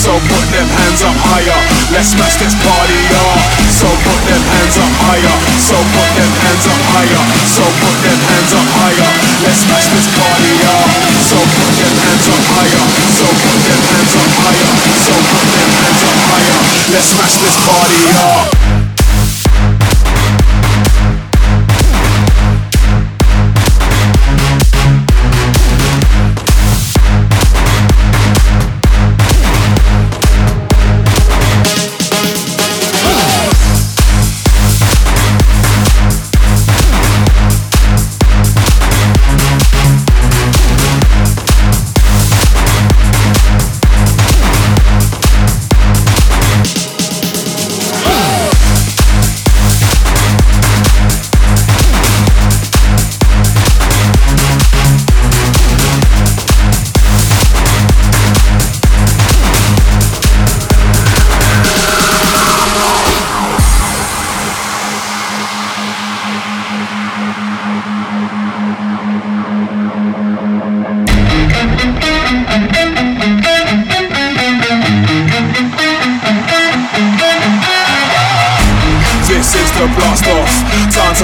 So put them hands up higher. Let's smash this party up. So put them hands up higher. So put them hands up higher. So put them hands up higher. Let's smash this party up. So put them hands up higher. So put them hands up higher. So put them hands up higher. Let's smash this party up.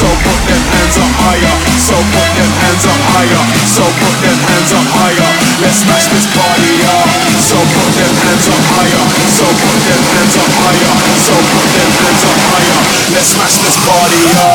So put them hands up higher. So put them hands up higher. So put them hands up higher. Let's smash this party up. So put them hands up higher. So put them hands up higher. So put them hands up higher. Let's smash this party up.